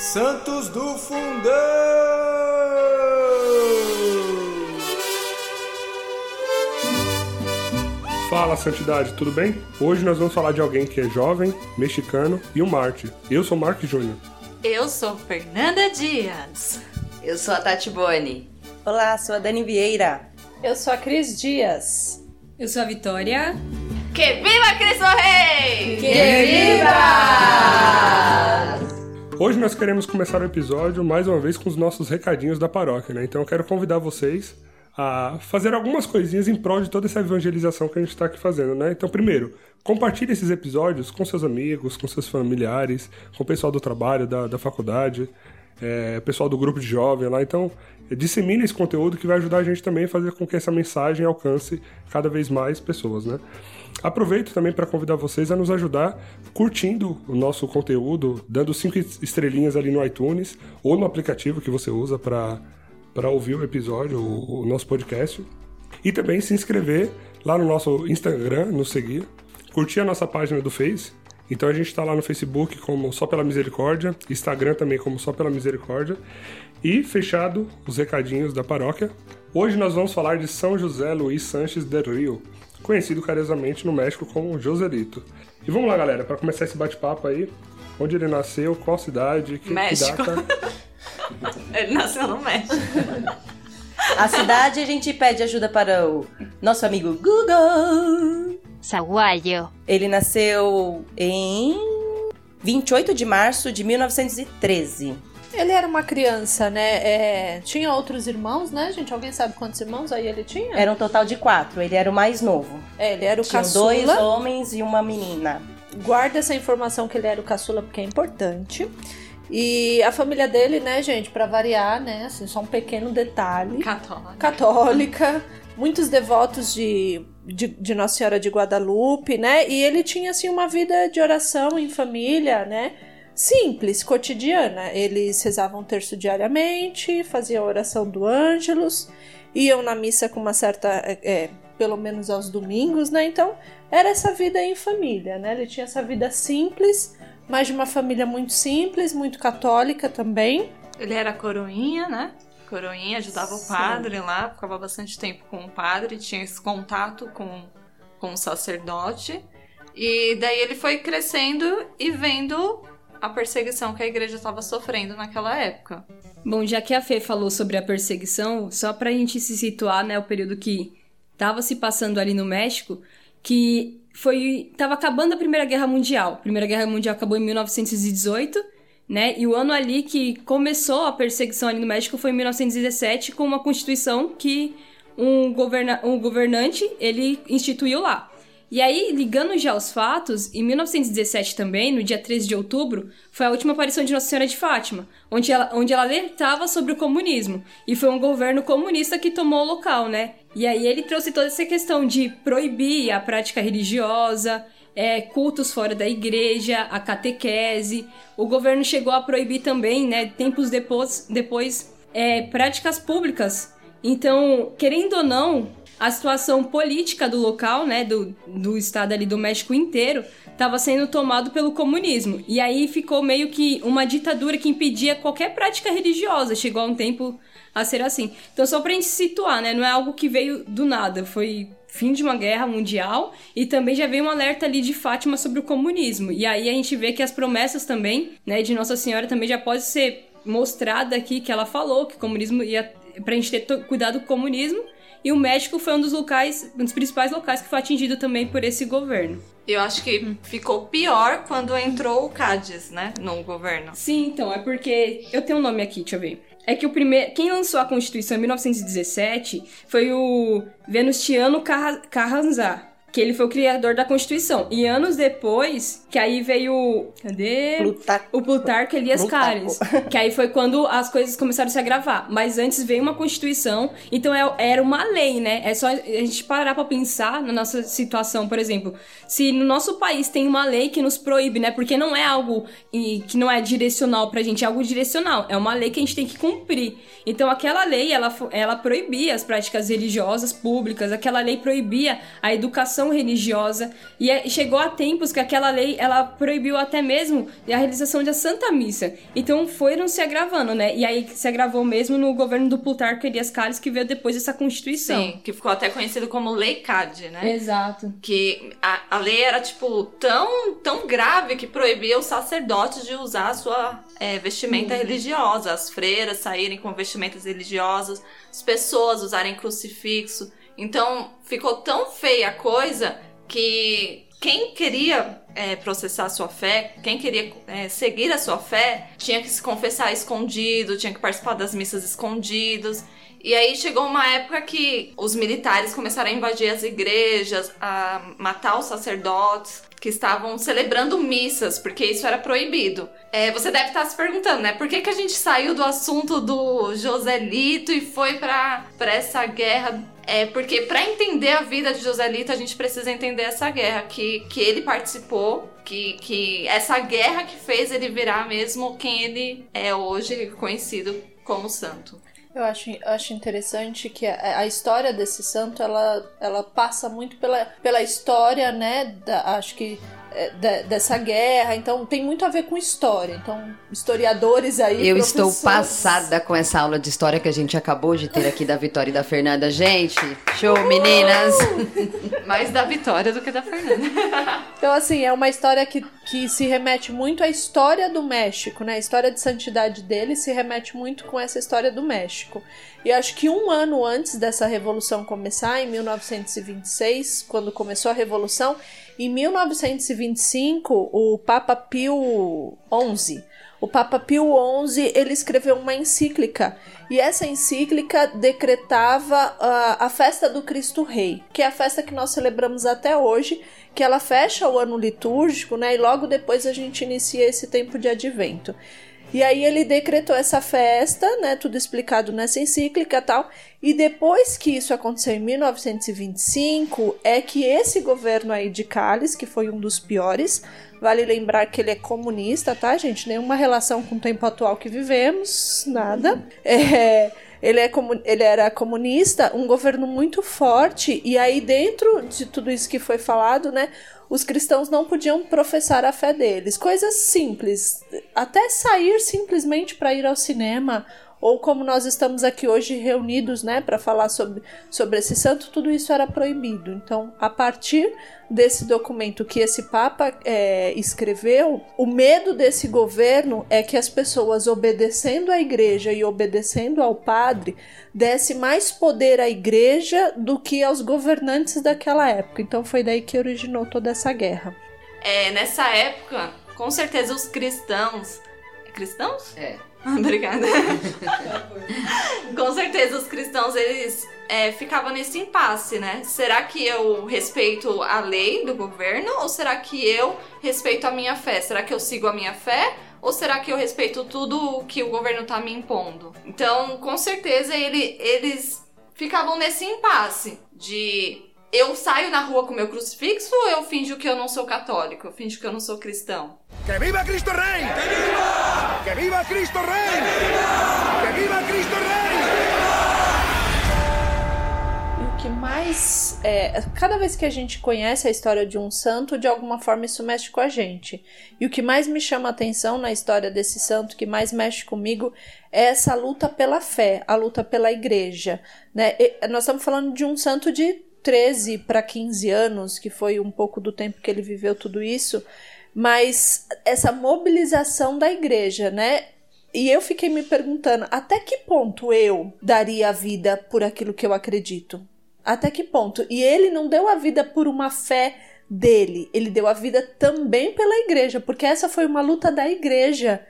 Santos do Fundão! Fala, Santidade, tudo bem? Hoje nós vamos falar de alguém que é jovem, mexicano e um Marte. Eu sou Mark Júnior. Eu sou Fernanda Dias. Eu sou a Tati Boni. Olá, sou a Dani Vieira. Eu sou a Cris Dias. Eu sou a Vitória. Que viva Cristo Rei! Que viva! Hoje nós queremos começar o episódio mais uma vez com os nossos recadinhos da paróquia, né? Então eu quero convidar vocês a fazer algumas coisinhas em prol de toda essa evangelização que a gente está aqui fazendo, né? Então, primeiro, compartilhe esses episódios com seus amigos, com seus familiares, com o pessoal do trabalho, da, da faculdade, é, pessoal do grupo de jovem lá. Então, dissemine esse conteúdo que vai ajudar a gente também a fazer com que essa mensagem alcance cada vez mais pessoas, né? Aproveito também para convidar vocês a nos ajudar curtindo o nosso conteúdo, dando cinco estrelinhas ali no iTunes ou no aplicativo que você usa para ouvir o episódio, o, o nosso podcast. E também se inscrever lá no nosso Instagram, nos seguir, curtir a nossa página do Face. Então a gente está lá no Facebook como Só Pela Misericórdia, Instagram também como Só Pela Misericórdia. E fechado os recadinhos da paróquia. Hoje nós vamos falar de São José Luiz Sanches del Rio, conhecido carinhosamente no México como Joselito. E vamos lá, galera, para começar esse bate-papo aí. Onde ele nasceu, qual cidade, que, México. que data. Ele nasceu no México. A cidade a gente pede ajuda para o nosso amigo Google. Saguayo. Ele nasceu em 28 de março de 1913. Ele era uma criança, né? É, Tinha outros irmãos, né, gente? Alguém sabe quantos irmãos aí ele tinha? Era um total de quatro, ele era o mais novo. É, ele era o Tinham caçula. dois homens e uma menina. Guarda essa informação que ele era o caçula porque é importante. E a família dele, né, gente, pra variar, né, assim, só um pequeno detalhe. Católica. católica, muitos devotos de, de, de Nossa Senhora de Guadalupe, né? E ele tinha assim uma vida de oração em família, né? Simples, cotidiana. Eles rezavam um terço diariamente, faziam a oração do Ângelus, iam na missa com uma certa. é, é, pelo menos aos domingos, né? Então, era essa vida em família, né? Ele tinha essa vida simples, mas de uma família muito simples, muito católica também. Ele era coroinha, né? Coroinha, ajudava Sim. o padre lá, ficava bastante tempo com o padre, tinha esse contato com, com o sacerdote. E daí ele foi crescendo e vendo a perseguição que a igreja estava sofrendo naquela época. Bom, já que a Fê falou sobre a perseguição, só pra gente se situar, né, o período que tava se passando ali no México, que foi tava acabando a Primeira Guerra Mundial. A Primeira Guerra Mundial acabou em 1918, né? E o ano ali que começou a perseguição ali no México foi em 1917 com uma constituição que um, governa um governante ele instituiu lá. E aí, ligando já aos fatos, em 1917 também, no dia 13 de outubro, foi a última aparição de Nossa Senhora de Fátima, onde ela, onde ela alertava sobre o comunismo. E foi um governo comunista que tomou o local, né? E aí ele trouxe toda essa questão de proibir a prática religiosa, é, cultos fora da igreja, a catequese. O governo chegou a proibir também, né, tempos depois, depois é, práticas públicas. Então, querendo ou não, a situação política do local, né, do, do estado ali do México inteiro, estava sendo tomado pelo comunismo. E aí ficou meio que uma ditadura que impedia qualquer prática religiosa. Chegou a um tempo a ser assim. Então, só pra gente se situar, né, não é algo que veio do nada, foi fim de uma guerra mundial e também já veio um alerta ali de Fátima sobre o comunismo. E aí a gente vê que as promessas também, né, de Nossa Senhora também já pode ser mostrada aqui que ela falou que o comunismo ia pra gente ter cuidado com o comunismo. E o México foi um dos locais, um dos principais locais que foi atingido também por esse governo. Eu acho que ficou pior quando entrou o Cádiz, né, no governo. Sim, então, é porque. Eu tenho um nome aqui, deixa eu ver. É que o primeiro. Quem lançou a Constituição em 1917 foi o Venustiano Carra- Carranza. Que ele foi o criador da Constituição. E anos depois, que aí veio. Cadê? Plutar... O Plutarco Elias Plutarco. Cares. Que aí foi quando as coisas começaram a se agravar. Mas antes veio uma Constituição, então é- era uma lei, né? É só a gente parar pra pensar na nossa situação, por exemplo. Se no nosso país tem uma lei que nos proíbe, né? Porque não é algo e, que não é direcional pra gente, é algo direcional. É uma lei que a gente tem que cumprir. Então aquela lei, ela, ela proibia as práticas religiosas públicas, aquela lei proibia a educação educação religiosa e é, chegou a tempos que aquela lei ela proibiu até mesmo a realização da Santa Missa. Então foram se agravando, né? E aí se agravou mesmo no governo do Plutarco Elias Calles que veio depois dessa Constituição. Sim, que ficou até conhecido como Lei CAD, né? Exato. Que a, a lei era, tipo, tão, tão grave que proibia os sacerdotes de usar a sua é, vestimenta religiosa, as freiras saírem com vestimentas religiosas, as pessoas usarem crucifixo. Então ficou tão feia a coisa que quem queria é, processar a sua fé, quem queria é, seguir a sua fé, tinha que se confessar escondido, tinha que participar das missas escondidos. E aí chegou uma época que os militares começaram a invadir as igrejas, a matar os sacerdotes que estavam celebrando missas, porque isso era proibido. É, você deve estar se perguntando, né? Por que, que a gente saiu do assunto do Joselito e foi para essa guerra? É porque para entender a vida de Joselito, a gente precisa entender essa guerra que, que ele participou, que, que essa guerra que fez ele virar mesmo quem ele é hoje, conhecido como santo. Eu acho, eu acho interessante que a, a, história desse santo ela, ela passa muito pela, pela história, né? Da, acho que dessa guerra, então tem muito a ver com história. Então, historiadores aí. Eu estou passada com essa aula de história que a gente acabou de ter aqui da Vitória e da Fernanda. Gente, show, meninas! Mais da Vitória do que da Fernanda. então, assim, é uma história que, que se remete muito à história do México, né? A história de santidade dele se remete muito com essa história do México. E acho que um ano antes dessa revolução começar, em 1926, quando começou a revolução, em 1925, o Papa Pio XI, o Papa Pio XI, ele escreveu uma encíclica e essa encíclica decretava uh, a festa do Cristo Rei, que é a festa que nós celebramos até hoje, que ela fecha o ano litúrgico, né? E logo depois a gente inicia esse tempo de advento. E aí ele decretou essa festa, né, tudo explicado nessa encíclica tal. E depois que isso aconteceu em 1925, é que esse governo aí de Calles, que foi um dos piores, vale lembrar que ele é comunista, tá, gente? Nenhuma relação com o tempo atual que vivemos, nada. É, ele, é, ele era comunista, um governo muito forte, e aí dentro de tudo isso que foi falado, né, os cristãos não podiam professar a fé deles. Coisas simples, até sair simplesmente para ir ao cinema ou como nós estamos aqui hoje reunidos, né, para falar sobre, sobre esse santo, tudo isso era proibido. Então, a partir desse documento que esse Papa é, escreveu, o medo desse governo é que as pessoas obedecendo à igreja e obedecendo ao padre desse mais poder à igreja do que aos governantes daquela época. Então, foi daí que originou toda essa guerra. É, nessa época, com certeza os cristãos. Cristãos? É Obrigada. Com certeza os cristãos eles é, ficavam nesse impasse, né? Será que eu respeito a lei do governo ou será que eu respeito a minha fé? Será que eu sigo a minha fé ou será que eu respeito tudo que o governo tá me impondo? Então, com certeza ele, eles ficavam nesse impasse de eu saio na rua com meu crucifixo ou eu finjo que eu não sou católico? Eu finjo que eu não sou cristão? Que viva Cristo Rei! Que viva! Que viva Cristo Rei! Que viva! Que viva Cristo Rei! E o que mais. É, cada vez que a gente conhece a história de um santo, de alguma forma isso mexe com a gente. E o que mais me chama a atenção na história desse santo, que mais mexe comigo, é essa luta pela fé, a luta pela igreja. Né? E nós estamos falando de um santo de 13 para 15 anos, que foi um pouco do tempo que ele viveu tudo isso, mas essa mobilização da igreja, né? E eu fiquei me perguntando até que ponto eu daria a vida por aquilo que eu acredito? Até que ponto? E ele não deu a vida por uma fé dele, ele deu a vida também pela igreja, porque essa foi uma luta da igreja.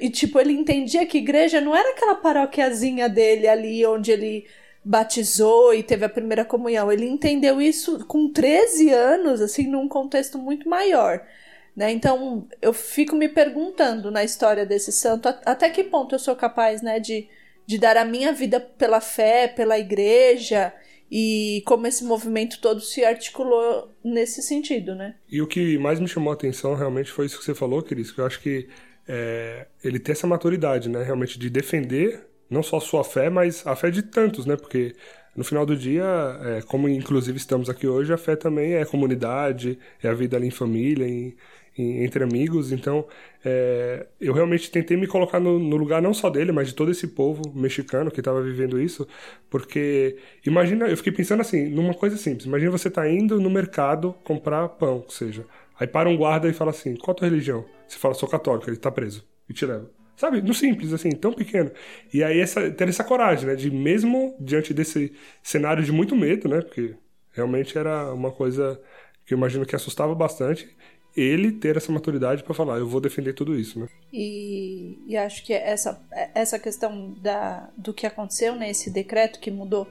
E tipo, ele entendia que igreja não era aquela paróquiazinha dele ali onde ele batizou e teve a primeira comunhão. Ele entendeu isso com 13 anos, assim, num contexto muito maior. Né? Então, eu fico me perguntando na história desse santo até que ponto eu sou capaz né, de, de dar a minha vida pela fé, pela igreja e como esse movimento todo se articulou nesse sentido, né? E o que mais me chamou a atenção realmente foi isso que você falou, Cris, que eu acho que é, ele tem essa maturidade, né? Realmente de defender não só sua fé, mas a fé de tantos, né? Porque No final do dia, é, como inclusive estamos aqui hoje, a fé também é comunidade, é a vida ali em família, em, em, entre amigos. Então, é, eu realmente tentei me colocar no, no, lugar não só dele, mas de todo esse povo mexicano que estava vivendo isso, porque imagina, eu fiquei pensando assim, numa coisa simples. Imagina você tá indo no mercado comprar pão, ou seja, aí para um guarda e fala assim: "Qual a tua religião?" Você fala: "Sou católico", ele tá preso e te leva. Sabe, no simples, assim, tão pequeno. E aí essa, ter essa coragem, né, de mesmo diante desse cenário de muito medo, né, porque realmente era uma coisa que eu imagino que assustava bastante, ele ter essa maturidade para falar, eu vou defender tudo isso, né? E, e, acho que essa, essa questão da, do que aconteceu, né, esse decreto que mudou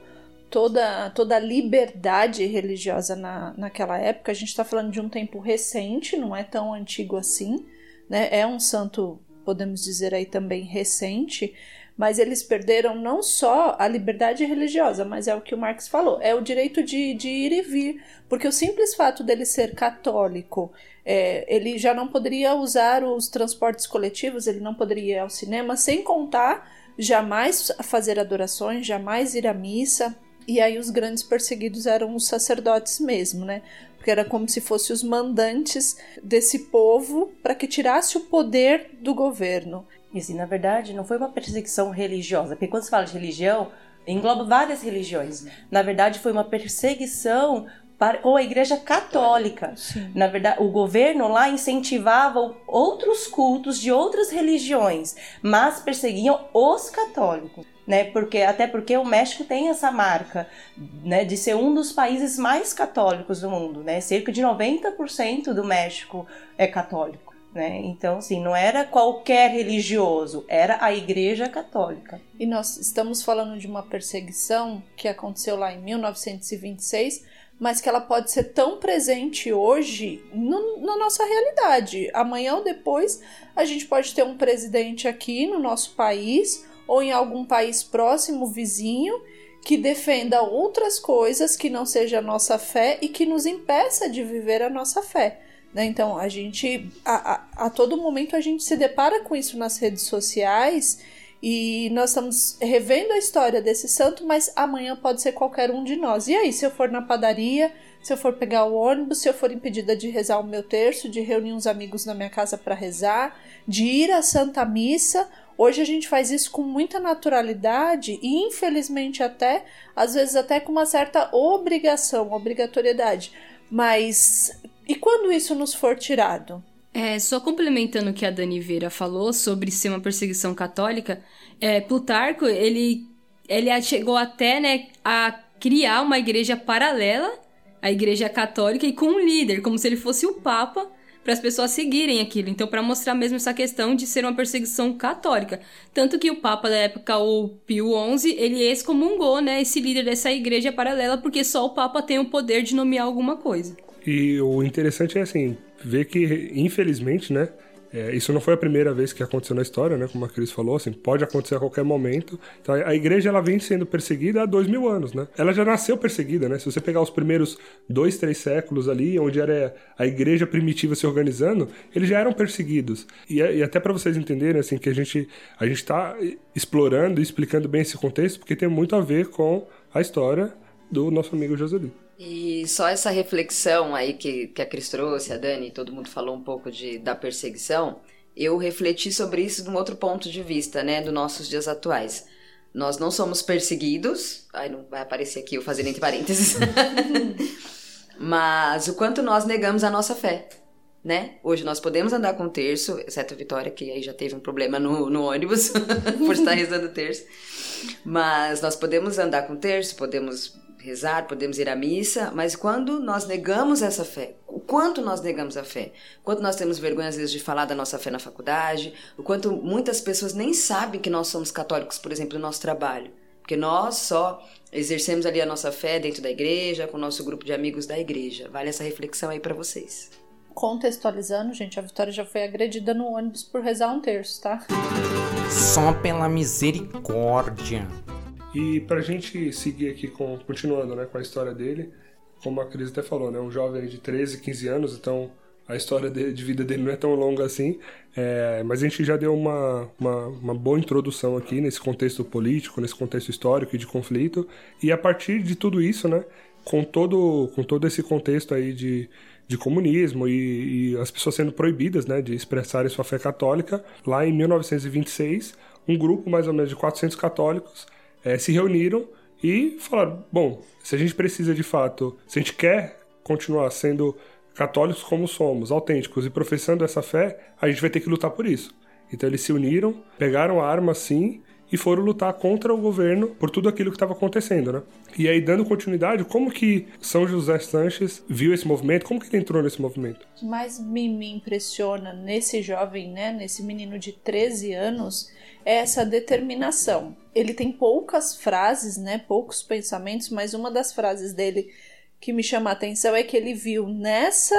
toda, toda a liberdade religiosa na, naquela época, a gente está falando de um tempo recente, não é tão antigo assim, né? É um santo podemos dizer aí também recente, mas eles perderam não só a liberdade religiosa, mas é o que o Marx falou, é o direito de, de ir e vir, porque o simples fato dele ser católico, é, ele já não poderia usar os transportes coletivos, ele não poderia ir ao cinema, sem contar jamais fazer adorações, jamais ir à missa, e aí os grandes perseguidos eram os sacerdotes mesmo, né? Porque era como se fossem os mandantes desse povo para que tirasse o poder do governo. E assim, na verdade, não foi uma perseguição religiosa, porque quando se fala de religião, engloba várias religiões. Na verdade, foi uma perseguição para, com a Igreja Católica. Sim. Na verdade, o governo lá incentivava outros cultos de outras religiões, mas perseguiam os católicos né? Porque até porque o México tem essa marca, né, de ser um dos países mais católicos do mundo, né? Cerca de 90% do México é católico, né? Então, assim, não era qualquer religioso, era a Igreja Católica. E nós estamos falando de uma perseguição que aconteceu lá em 1926, mas que ela pode ser tão presente hoje no, na nossa realidade. Amanhã ou depois, a gente pode ter um presidente aqui no nosso país ou em algum país próximo, vizinho, que defenda outras coisas que não seja a nossa fé e que nos impeça de viver a nossa fé. Né? Então, a gente, a, a, a todo momento, a gente se depara com isso nas redes sociais e nós estamos revendo a história desse santo, mas amanhã pode ser qualquer um de nós. E aí, se eu for na padaria, se eu for pegar o ônibus, se eu for impedida de rezar o meu terço, de reunir uns amigos na minha casa para rezar, de ir à Santa Missa Hoje a gente faz isso com muita naturalidade e, infelizmente, até, às vezes, até com uma certa obrigação, obrigatoriedade. Mas e quando isso nos for tirado? É, só complementando o que a Dani Vera falou sobre ser uma perseguição católica, é, Plutarco, ele, ele chegou até né, a criar uma igreja paralela à igreja católica e com um líder, como se ele fosse o Papa, para as pessoas seguirem aquilo. Então, para mostrar mesmo essa questão de ser uma perseguição católica. Tanto que o Papa da época, o Pio XI, ele excomungou, né, esse líder dessa igreja paralela, porque só o Papa tem o poder de nomear alguma coisa. E o interessante é assim, ver que, infelizmente, né, é, isso não foi a primeira vez que aconteceu na história, né? Como a Cris falou, assim, pode acontecer a qualquer momento. Então, a igreja ela vem sendo perseguida há dois mil anos, né? Ela já nasceu perseguida, né? Se você pegar os primeiros dois, três séculos ali, onde era a igreja primitiva se organizando, eles já eram perseguidos. E, e até para vocês entenderem, assim, que a gente a gente está explorando e explicando bem esse contexto, porque tem muito a ver com a história do nosso amigo Joselito. E só essa reflexão aí que, que a Cris trouxe, a Dani, todo mundo falou um pouco de, da perseguição, eu refleti sobre isso de um outro ponto de vista, né, dos nossos dias atuais. Nós não somos perseguidos, ai, não vai aparecer aqui eu fazendo entre parênteses, mas o quanto nós negamos a nossa fé, né? Hoje nós podemos andar com terço, exceto a Vitória, que aí já teve um problema no, no ônibus por estar rezando terço, mas nós podemos andar com terço, podemos rezar, podemos ir à missa, mas quando nós negamos essa fé, o quanto nós negamos a fé, quanto nós temos vergonha às vezes de falar da nossa fé na faculdade, o quanto muitas pessoas nem sabem que nós somos católicos, por exemplo, no nosso trabalho, porque nós só exercemos ali a nossa fé dentro da igreja, com o nosso grupo de amigos da igreja. Vale essa reflexão aí para vocês. Contextualizando, gente, a Vitória já foi agredida no ônibus por rezar um terço, tá? Só pela misericórdia. E para a gente seguir aqui com, continuando né, com a história dele, como a Cris até falou, né, um jovem de 13, 15 anos, então a história de, de vida dele não é tão longa assim, é, mas a gente já deu uma, uma, uma, boa introdução aqui nesse contexto político, nesse contexto histórico e de conflito. E a partir de tudo isso, né, com todo, com todo esse contexto aí de, de comunismo e, e as pessoas sendo proibidas né, de expressarem sua fé católica, lá em 1926, um grupo mais ou menos de 400 católicos é, se reuniram e falaram: bom, se a gente precisa de fato, se a gente quer continuar sendo católicos como somos, autênticos e professando essa fé, a gente vai ter que lutar por isso. Então eles se uniram, pegaram a arma sim e foram lutar contra o governo por tudo aquilo que estava acontecendo, né? E aí, dando continuidade, como que São José Sanches viu esse movimento? Como que ele entrou nesse movimento? O que mais me, me impressiona nesse jovem, né, nesse menino de 13 anos, é essa determinação. Ele tem poucas frases, né, poucos pensamentos, mas uma das frases dele que me chama a atenção é que ele viu nessa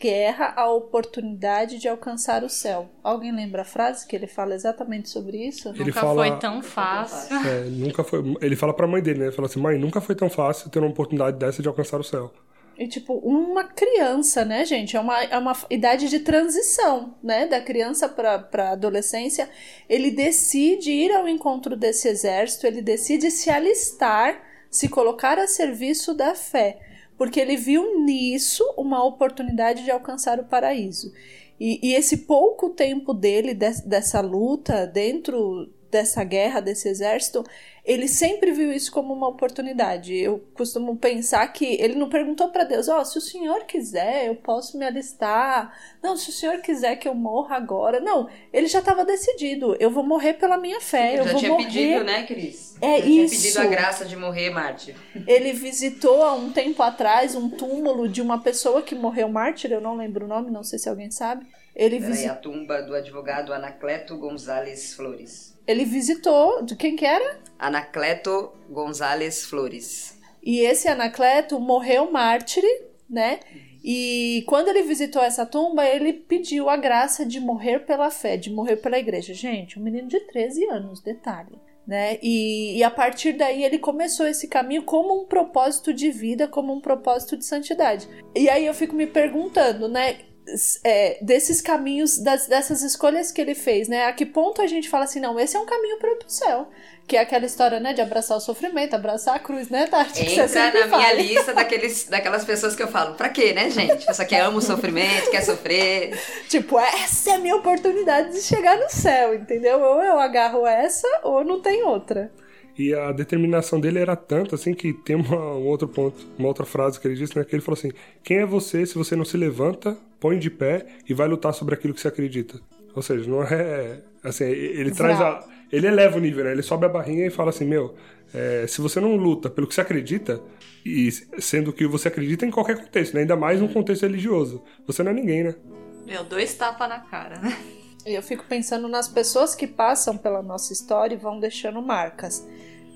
guerra a oportunidade de alcançar o céu. Alguém lembra a frase que ele fala exatamente sobre isso? Ele nunca fala- foi tão fácil. É, nunca foi. Ele fala pra mãe dele, né? Ele fala assim: mãe, nunca foi tão fácil ter uma oportunidade dessa de alcançar o céu. E, tipo, uma criança, né, gente? É uma, é uma idade de transição, né? Da criança pra, pra adolescência. Ele decide ir ao encontro desse exército, ele decide se alistar, se colocar a serviço da fé. Porque ele viu nisso uma oportunidade de alcançar o paraíso. E, e esse pouco tempo dele, des- dessa luta, dentro dessa guerra, desse exército, ele sempre viu isso como uma oportunidade. Eu costumo pensar que ele não perguntou para Deus: Ó, se o senhor quiser, eu posso me alistar. Não, se o senhor quiser que eu morra agora. Não, ele já estava decidido: eu vou morrer pela minha fé. eu já vou tinha morrer. pedido, né, Cris? É já tinha isso. pedido a graça de morrer, Marte. Ele visitou há um tempo atrás um túmulo de uma pessoa que morreu mártir, eu não lembro o nome, não sei se alguém sabe. Ele, Peraí, visi- a tumba do advogado Anacleto Gonzalez Flores. Ele visitou, de quem que era? Anacleto Gonzalez Flores. E esse Anacleto morreu mártir, né? E quando ele visitou essa tumba, ele pediu a graça de morrer pela fé, de morrer pela igreja. Gente, um menino de 13 anos, detalhe. Né? E, e a partir daí ele começou esse caminho como um propósito de vida, como um propósito de santidade. E aí eu fico me perguntando, né? É, desses caminhos, das- dessas escolhas que ele fez, né? A que ponto a gente fala assim, não, esse é um caminho para o céu. Que é aquela história, né, de abraçar o sofrimento, abraçar a cruz, né, Tati? Entra na minha fala. lista daqueles, daquelas pessoas que eu falo, pra quê, né, gente? Pessoa que ama o sofrimento, quer sofrer. Tipo, essa é a minha oportunidade de chegar no céu, entendeu? Ou eu agarro essa, ou não tem outra. E a determinação dele era tanta assim que tem uma, um outro ponto, uma outra frase que ele disse, né? Que ele falou assim: Quem é você se você não se levanta, põe de pé e vai lutar sobre aquilo que você acredita? Ou seja, não é. Assim, ele traz a. Ele eleva o nível, né? Ele sobe a barrinha e fala assim: Meu, é, se você não luta pelo que você acredita, e sendo que você acredita em qualquer contexto, né? ainda mais num contexto religioso, você não é ninguém, né? Meu, dois tapas na cara, né? E eu fico pensando nas pessoas que passam pela nossa história e vão deixando marcas.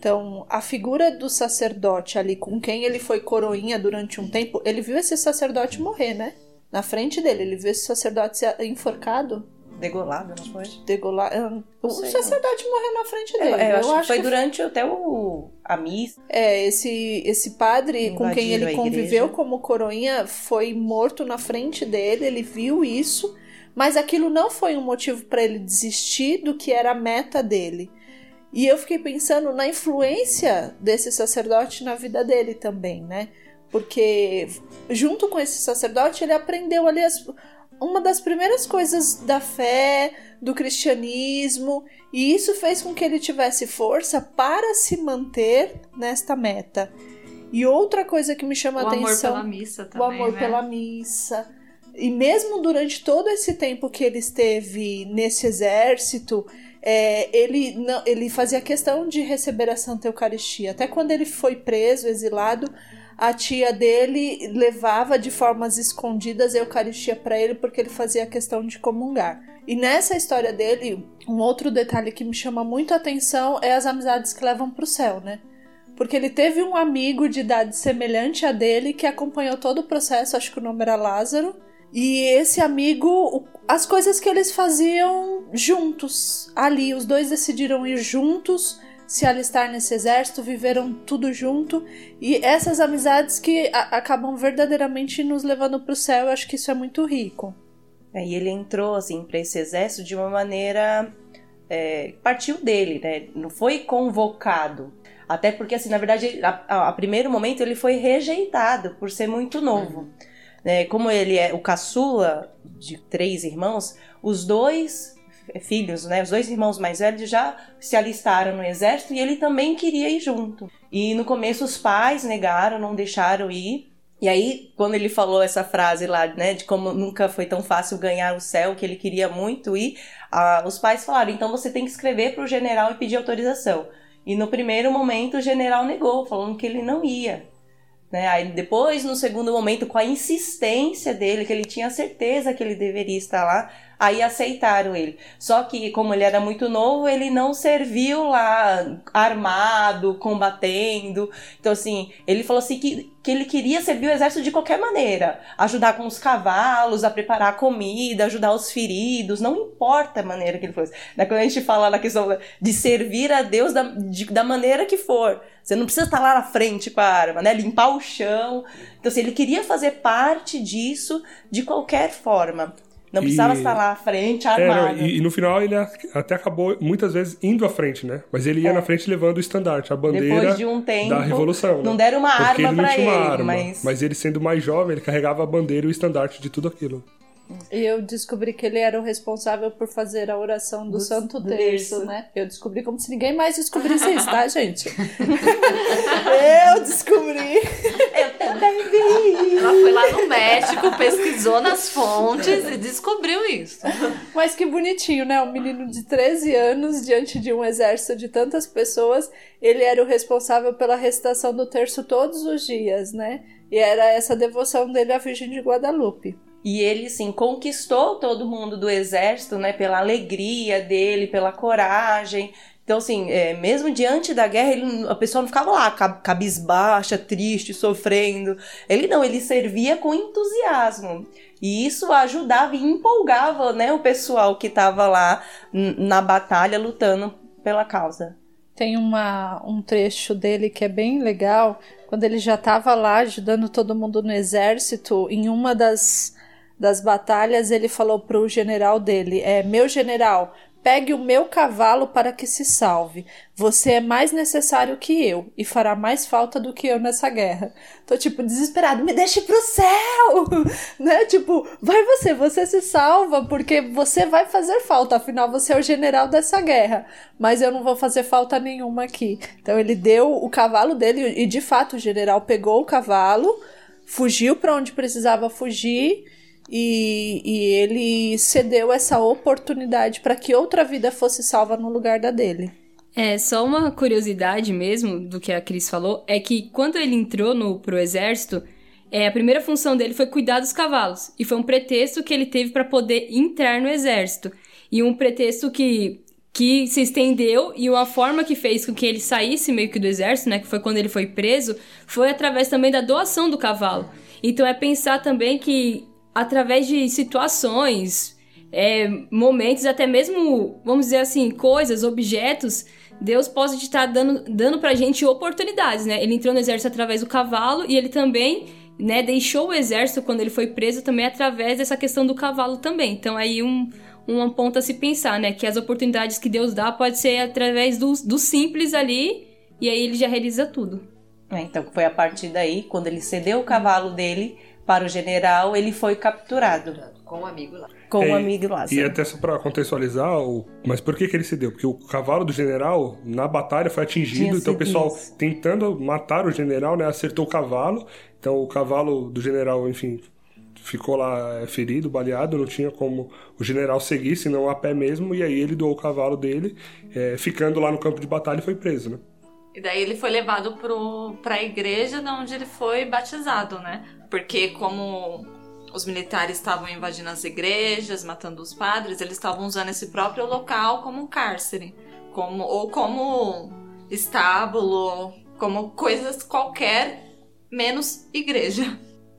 Então, a figura do sacerdote ali, com quem ele foi coroinha durante um tempo, ele viu esse sacerdote morrer, né? Na frente dele, ele viu esse sacerdote ser enforcado, Degolado, não foi? degolado. O sei, sacerdote morreu na frente Eu, dele. eu acho, que foi durante até o, a missa. É, esse, esse padre com quem ele conviveu como coroinha foi morto na frente dele, ele viu isso, mas aquilo não foi um motivo para ele desistir do que era a meta dele. E eu fiquei pensando na influência desse sacerdote na vida dele também, né? Porque junto com esse sacerdote ele aprendeu ali as, uma das primeiras coisas da fé, do cristianismo, e isso fez com que ele tivesse força para se manter nesta meta. E outra coisa que me chama O a amor atenção, pela missa o também, amor né? pela missa. E mesmo durante todo esse tempo que ele esteve nesse exército, é, ele, não, ele fazia questão de receber a Santa Eucaristia. Até quando ele foi preso, exilado, a tia dele levava de formas escondidas a Eucaristia para ele porque ele fazia questão de comungar. E nessa história dele, um outro detalhe que me chama muito a atenção é as amizades que levam para o céu, né? Porque ele teve um amigo de idade semelhante a dele que acompanhou todo o processo, acho que o nome era Lázaro. E esse amigo, as coisas que eles faziam juntos, ali, os dois decidiram ir juntos se alistar nesse exército, viveram tudo junto e essas amizades que acabam verdadeiramente nos levando para o céu. Eu acho que isso é muito rico. É, e ele entrou assim para esse exército de uma maneira é, partiu dele, né? Não foi convocado. Até porque assim, na verdade, a, a- primeiro momento ele foi rejeitado por ser muito novo. Né? Como ele é o caçula de três irmãos, os dois filhos, né, os dois irmãos mais velhos já se alistaram no exército e ele também queria ir junto. E no começo os pais negaram, não deixaram ir. E aí, quando ele falou essa frase lá, né, de como nunca foi tão fácil ganhar o céu, que ele queria muito ir, os pais falaram: então você tem que escrever para o general e pedir autorização. E no primeiro momento o general negou, falando que ele não ia. Né? Aí depois, no segundo momento, com a insistência dele, que ele tinha certeza que ele deveria estar lá, aí aceitaram ele. Só que, como ele era muito novo, ele não serviu lá armado, combatendo. Então, assim, ele falou assim que, que ele queria servir o exército de qualquer maneira. Ajudar com os cavalos, a preparar a comida, ajudar os feridos, não importa a maneira que ele fosse. Né? Quando a gente fala na questão de servir a Deus da, de- da maneira que for. Você não precisa estar lá na frente com a arma, né? Limpar o chão. Então, assim, ele queria fazer parte disso de qualquer forma. Não E- precisava estar lá à frente, É, armado. não, e, e no final ele até acabou muitas vezes indo à frente, né? Mas ele ia É. na frente levando o estandarte, a bandeira Depois de um tempo, da revolução. não né? deram uma Porque arma ele não pra tinha uma ele, arma, mas- ele sendo mais jovem, ele carregava a bandeira e o estandarte de tudo aquilo. E eu descobri que ele era o responsável por fazer a oração do, Do- Santo terço. né? Eu descobri como se ninguém mais descobrisse isso, tá, gente? eu descobri. Eu também vi. Ela foi lá no México, pesquisou nas fontes e descobriu isso. Mas que bonitinho, né? Um menino de 13 anos, diante de um exército de tantas pessoas, ele era o responsável pela recitação do terço todos os dias, né? E era essa devoção dele à Virgem de Guadalupe. E ele, sim, conquistou todo mundo do exército, né? Pela alegria dele, pela coragem. Então, assim, é, mesmo diante da guerra, ele- a pessoa não ficava lá cab- cabisbaixa, triste, sofrendo. Ele não, ele servia com entusiasmo. E isso ajudava e empolgava, né? O pessoal que estava lá na batalha lutando pela causa. Tem uma, um trecho dele que é bem legal, quando ele já estava lá ajudando todo mundo no exército, em uma das, das batalhas ele falou pro general dele, é, meu general, pegue o meu cavalo para que se salve. Você é mais necessário que eu e fará mais falta do que eu nessa guerra. Tô tipo desesperado, me deixe pro céu, né? Tipo, vai você, você se salva porque você vai fazer falta, afinal você é o general dessa guerra, mas eu não vou fazer falta nenhuma aqui. Então ele deu o cavalo dele e de fato o general pegou o cavalo, fugiu para onde precisava fugir e, e ele cedeu essa oportunidade para que outra vida fosse salva no lugar da dele. É, só uma curiosidade mesmo do que a Cris falou, é que quando ele entrou no, pro exército, é, a primeira função dele foi cuidar dos cavalos. E foi um pretexto que ele teve para poder entrar no exército. E um pretexto que, que se estendeu e uma forma que fez com que ele saísse meio que do exército, né, que foi quando ele foi preso, foi através também da doação do cavalo. Então é pensar também que através de situações, é, momentos, até mesmo, vamos dizer assim, coisas, objetos, Deus pode estar dando, dando pra gente oportunidades, né? Ele entrou no exército através do cavalo e ele também, né, deixou o exército quando ele foi preso também através dessa questão do cavalo também. Então aí um, um ponto a se pensar, né? Que as oportunidades que Deus dá pode ser através do, do simples ali e aí ele já realiza tudo. É, Então foi a partir daí, quando ele cedeu o cavalo dele para o general, ele foi capturado Com um amigo lá. com É, o amigo E Lázaro. até só pra contextualizar, o... mas por que, que ele se deu? Porque o cavalo do general, na batalha, foi atingido, Tinha então o pessoal isso. tentando matar o general, né, acertou o cavalo, então o cavalo do general, enfim, ficou lá é, ferido, baleado, não tinha como o general seguir, senão a pé mesmo, e aí ele doou o cavalo dele, é, ficando lá no campo de batalha e foi preso, né? E daí ele foi levado pro, pra igreja de onde ele foi batizado, né? Porque como os militares estavam invadindo as igrejas, matando os padres, eles estavam usando esse próprio local como cárcere. Como, ou como estábulo, como coisas qualquer, menos igreja.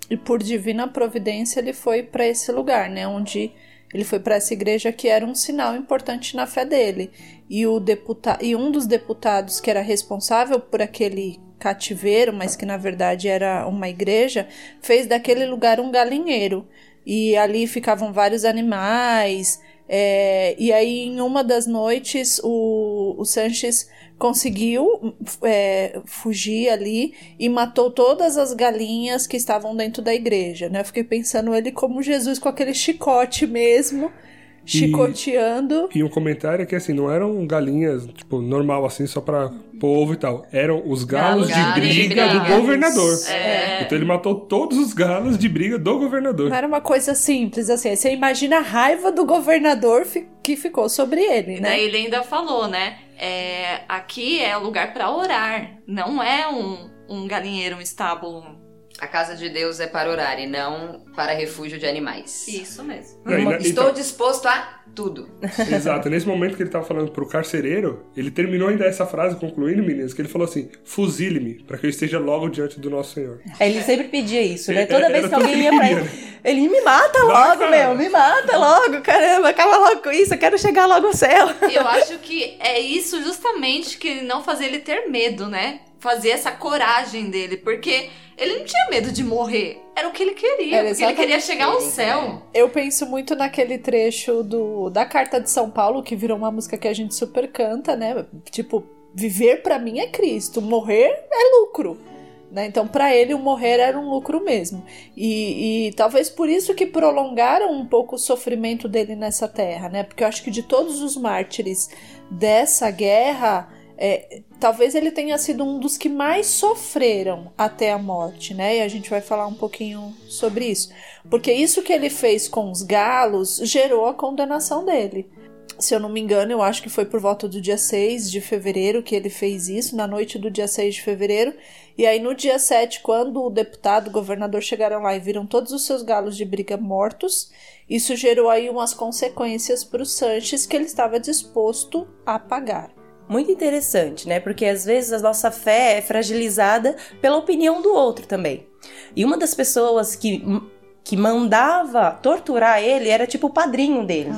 E por divina providência ele foi para esse lugar, né? Onde Ele foi para essa igreja que era um sinal importante na fé dele. E, o deputa e um dos deputados que era responsável por aquele cativeiro, mas que na verdade era uma igreja, fez daquele lugar um galinheiro. E ali ficavam vários animais. É, e aí, em uma das noites, o, o Sanches conseguiu é, fugir ali e matou todas as galinhas que estavam dentro da igreja, né? Eu fiquei pensando ele como Jesus com aquele chicote mesmo, chicoteando. E um comentário é que assim, não eram galinhas, tipo, normal assim, só pra povo e tal. Eram os galos, Galos de, de briga briga. do governador. É. Então ele matou todos os galos de briga do governador. Não era uma coisa simples, assim. Você imagina a raiva do governador fi- que ficou sobre ele, E né? daí ele ainda falou, né? É, aqui é lugar pra orar, não é um, um galinheiro, um estábulo. A casa de Deus é para orar e não para refúgio de animais. Isso mesmo. Não, e Estou então- disposto a tudo. Exato, nesse momento que ele tava falando pro carcereiro, ele terminou ainda essa frase, concluindo, meninas, que ele falou assim: fuzile-me, pra que eu esteja logo diante do nosso Senhor. Ele sempre pedia isso, né? É, Toda era vez que alguém ia ele pra queria, ele, ele me mata logo, meu, me mata logo, caramba, acaba logo com isso, eu quero chegar logo ao céu. Eu acho que é isso justamente que não fazia ele ter medo, né? Fazer essa coragem dele, porque ele não tinha medo de morrer. Era o que ele queria, Era porque ele queria chegar ao ele, céu. Eu penso muito naquele trecho do, da Carta de São Paulo, que virou uma música que a gente super canta, né? Tipo, viver pra mim é Cristo, morrer é lucro. Né? Então, pra ele, o morrer era um lucro mesmo. E, e talvez por isso que prolongaram um pouco o sofrimento dele nessa terra, né? Porque eu acho que de todos os mártires dessa guerra, é, talvez ele tenha sido um dos que mais sofreram até a morte, né? E a gente vai falar um pouquinho sobre isso. Porque isso que ele fez com os galos gerou a condenação dele. Se eu não me engano, eu acho que foi por volta do dia 6 de fevereiro que ele fez isso, na noite do dia 6 de fevereiro. E aí, no dia 7, quando o deputado, o governador chegaram lá e viram todos os seus galos de briga mortos, isso gerou aí umas consequências para o Sanches que ele estava disposto a pagar. Muito interessante, né? Porque às vezes a nossa fé é fragilizada pela opinião do outro também. E uma das pessoas que, que mandava torturar ele era tipo o padrinho dele,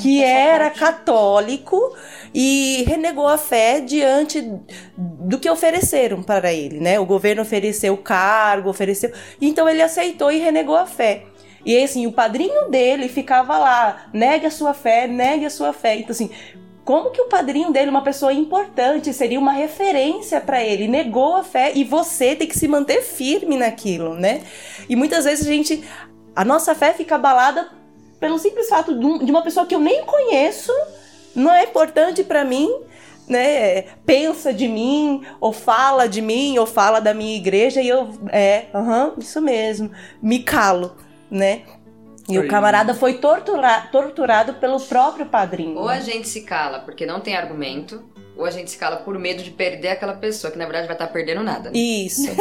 que era católico e renegou a fé diante do que ofereceram para ele, né? O governo ofereceu cargo, ofereceu. Então ele aceitou e renegou a fé. E aí, assim, o padrinho dele ficava lá, negue a sua fé, negue a sua fé. Então, assim, como que o padrinho dele, uma pessoa importante, seria uma referência para ele, negou a fé e você tem que se manter firme naquilo, né? E muitas vezes a gente, a nossa fé fica abalada pelo simples fato de um- uma pessoa que eu nem conheço, não é importante para mim, né? Pensa de mim, ou fala de mim, ou fala da minha igreja e eu, é, aham, isso mesmo, me calo, né? E o camarada foi tortura- torturado pelo próprio padrinho. Ou a gente se cala porque não tem argumento, ou a gente se cala por medo de perder aquela pessoa, que na verdade vai estar perdendo nada. né? Isso.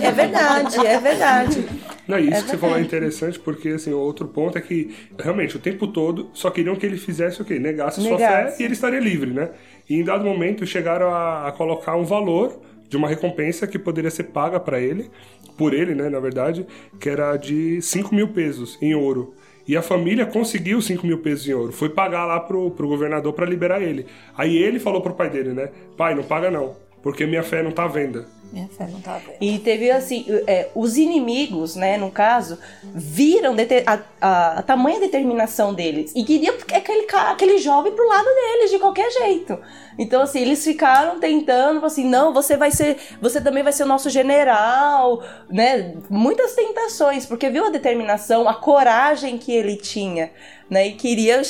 É verdade, é verdade. Não, isso que você falou é interessante, porque assim, o outro ponto é que realmente o tempo todo só queriam que ele fizesse o quê? Negasse, sua fé Negasse. e ele estaria livre, né? E em dado momento chegaram a, a colocar um valor de uma recompensa que poderia ser paga para ele, por ele, né, na verdade, que era de 5 mil pesos em ouro. E a família conseguiu 5 mil pesos em ouro. Foi pagar lá pro, pro governador para liberar ele. Aí ele falou pro pai dele, né? Pai, não paga não, porque minha fé não tá à venda. Minha fé não tá vendo. E teve assim, é, os inimigos, né, no caso, viram a, a- a tamanha determinação deles e queriam aquele, aquele jovem pro lado deles de qualquer jeito. Então, assim, eles ficaram tentando, assim, não, você vai ser, você também vai ser o nosso general, né? Muitas tentações, porque viu a determinação, a coragem que ele tinha, né? E queria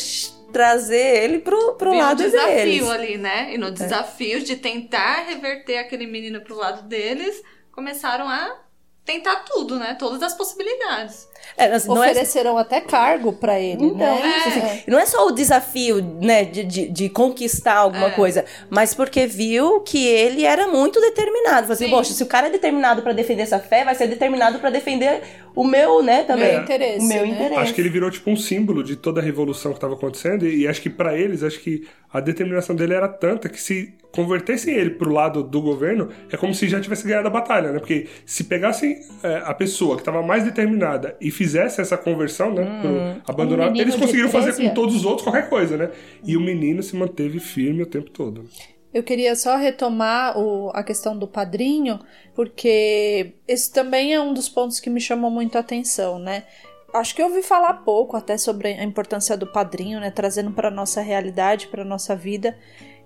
trazer ele pro, pro Viu o lado desafio deles. ali, né? E no desafio de tentar reverter aquele menino pro lado deles, começaram a tentar tudo, né? Todas as possibilidades. É, assim, não é Ofereceram até cargo pra ele, Então, né? isso, assim, não é só o desafio, né, de, de, de conquistar alguma É. coisa, mas porque viu que ele era muito determinado. Falou assim, Sim. poxa, se o cara é determinado pra defender essa fé, vai ser determinado pra defender o meu, né, também. Meu interesse, O meu né? interesse. Acho que ele virou tipo um símbolo de toda a revolução que estava acontecendo e, e acho que pra eles, acho que a determinação dele era tanta que se convertessem ele pro lado do governo, é como se já tivesse ganhado a batalha, né? Porque se pegassem é, a pessoa que estava mais determinada e fizesse essa conversão, né? Hum. abandonar, Um eles conseguiram fazer 13 com todos os outros qualquer coisa, né? E o menino se manteve firme o tempo todo. Eu queria só retomar o, a questão do padrinho, porque esse também é um dos pontos que me chamou muito a atenção, né? Acho que eu ouvi falar pouco até sobre a importância do padrinho, né? Trazendo para nossa realidade, para nossa vida.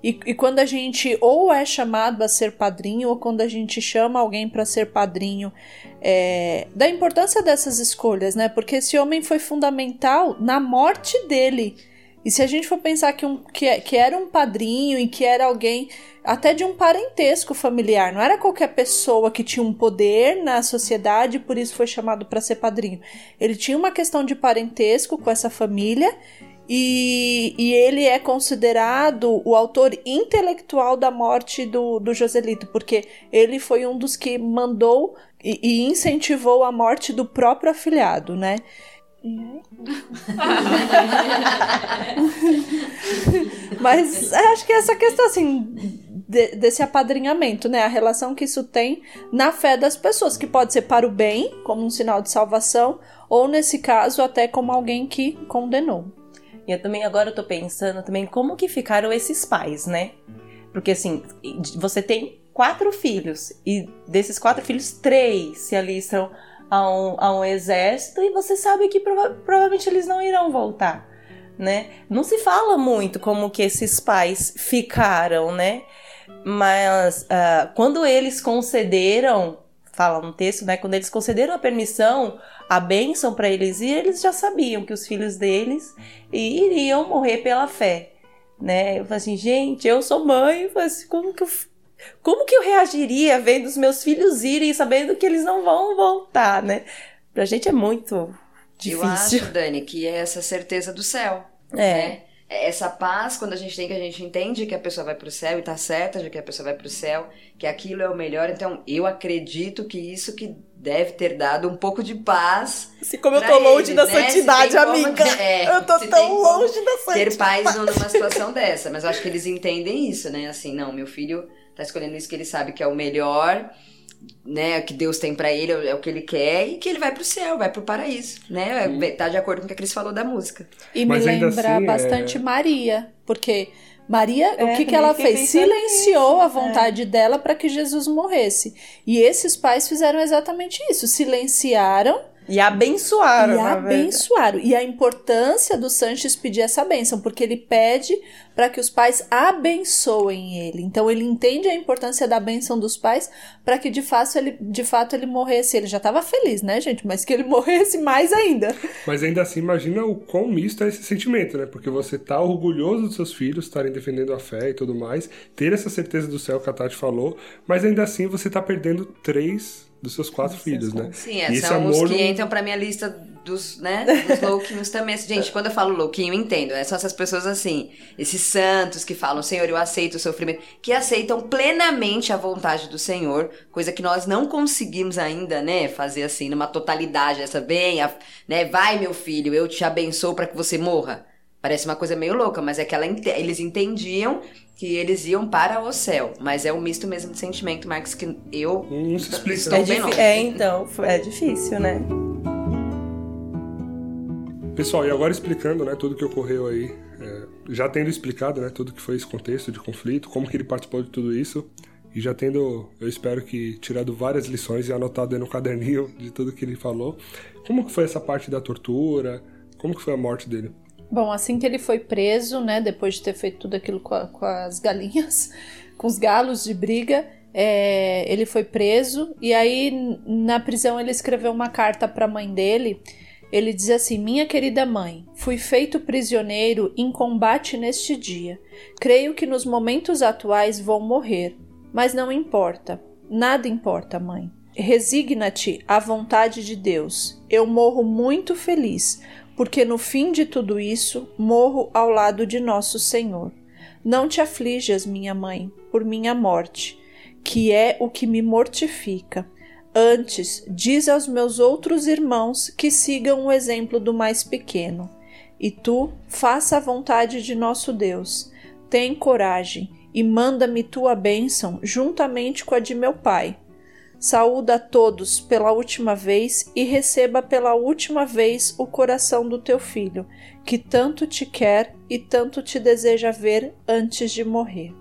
E, e quando a gente ou é chamado a ser padrinho, ou quando a gente chama alguém para ser padrinho, é, da importância dessas escolhas, né? Porque esse homem foi fundamental na morte dele. E se a gente for pensar que, um, que, que era um padrinho e que era alguém até de um parentesco familiar, não era qualquer pessoa que tinha um poder na sociedade e por isso foi chamado para ser padrinho. Ele tinha uma questão de parentesco com essa família e, e ele é considerado o autor intelectual da morte do, do Joselito, porque ele foi um dos que mandou e, e incentivou a morte do próprio afilhado, né? Mas acho que essa questão, assim, de- desse apadrinhamento, né? A relação que isso tem na fé das pessoas, que pode ser para o bem, como um sinal de salvação, ou nesse caso, até como alguém que condenou. E eu também agora eu tô pensando também como que ficaram esses pais, né? Porque assim, você tem quatro filhos e desses quatro filhos, três se alistam a um, a um exército e você sabe que prova- provavelmente eles não irão voltar, né? Não se fala muito como que esses pais ficaram, né? Mas ah, quando eles concederam, fala no texto, né? Quando eles concederam a permissão, a bênção para eles ir, eles já sabiam que os filhos deles iriam morrer pela fé, né? Eu falei assim, gente, eu sou mãe, eu falei assim, como que eu, como que eu reagiria vendo os meus filhos irem sabendo que eles não vão voltar, né? Pra gente é muito Eu difícil. acho, Dani, que é essa certeza do céu. É. né? É Essa paz, quando a gente tem, que a gente entende que a pessoa vai pro céu e tá certa de que a pessoa vai pro céu, que aquilo é o melhor. Então, eu acredito que isso que deve ter dado um pouco de paz. Assim como eu tô longe eles, da né? Se santidade, tem como- amiga. é, eu tô se tão longe da santidade. Ter paz numa situação dessa. Mas eu acho que eles entendem isso, né? Assim, não, meu filho tá escolhendo isso que ele sabe que é o melhor, né? Que Deus tem pra ele, é o que ele quer, e que ele vai pro céu, vai pro paraíso, né? Tá de acordo com o que a Cris falou da música. E Mas me lembra assim, é- bastante Maria, porque Maria, É, o que, que ela fez? Silenciou nisso, a é. vontade dela para que Jesus morresse. E esses pais fizeram exatamente isso, silenciaram E abençoaram, e na verdade. abençoaram. E a importância do Sanches pedir essa bênção, porque ele pede para que os pais abençoem ele. Então ele entende a importância da bênção dos pais para que de fato ele de fato ele morresse. Ele já estava feliz, né, gente? Mas que ele morresse mais ainda. Mas ainda assim, imagina o quão misto é esse sentimento, né? Porque você tá orgulhoso dos seus filhos estarem defendendo a fé e tudo mais, ter essa certeza do céu que a Tati falou, mas ainda assim você tá perdendo três dos seus quatro filhos, né? Sim, é, esse são os amor que não- entram pra minha lista dos, né, dos louquinhos também. Gente, quando eu falo louquinho, entendo. né? São essas pessoas assim, esses santos que falam, Senhor, eu aceito o sofrimento, que aceitam plenamente a vontade do Senhor, coisa que nós não conseguimos ainda, né, fazer assim, numa totalidade, essa bem, a- né, vai meu filho, eu te abençoo pra que você morra. Parece uma coisa meio louca, mas é que ela eles entendiam que eles iam para o céu. Mas é um misto mesmo de sentimento, Marcos, que eu Não se explica. Estou É, longe. é, então, é difícil, né? Pessoal, e agora explicando, né, tudo que ocorreu aí, é, já tendo explicado, né, tudo que foi esse contexto de conflito, como que ele participou de tudo isso, e já tendo, eu espero que tirado várias lições e anotado aí no caderninho de tudo que ele falou, como que foi essa parte da tortura, como que foi a morte dele? Bom, assim que ele foi preso, né, depois de ter feito tudo aquilo com, a- com as galinhas, com os galos de briga, é, ele foi preso e aí na prisão ele escreveu uma carta para a mãe dele. Ele diz assim: Minha querida mãe, fui feito prisioneiro em combate neste dia. Creio que nos momentos atuais vou morrer, mas não importa. Nada importa, mãe. Resigna-te à vontade de Deus. Eu morro muito feliz, porque no fim de tudo isso morro ao lado de nosso Senhor. Não te aflijas, minha mãe, por minha morte, que é o que me mortifica. Antes, diz aos meus outros irmãos que sigam o exemplo do mais pequeno. E tu, faça a vontade de nosso Deus. Tem coragem e manda-me tua bênção juntamente com a de meu pai. Saúda a todos pela última vez e receba pela última vez o coração do teu filho, que tanto te quer e tanto te deseja ver antes de morrer.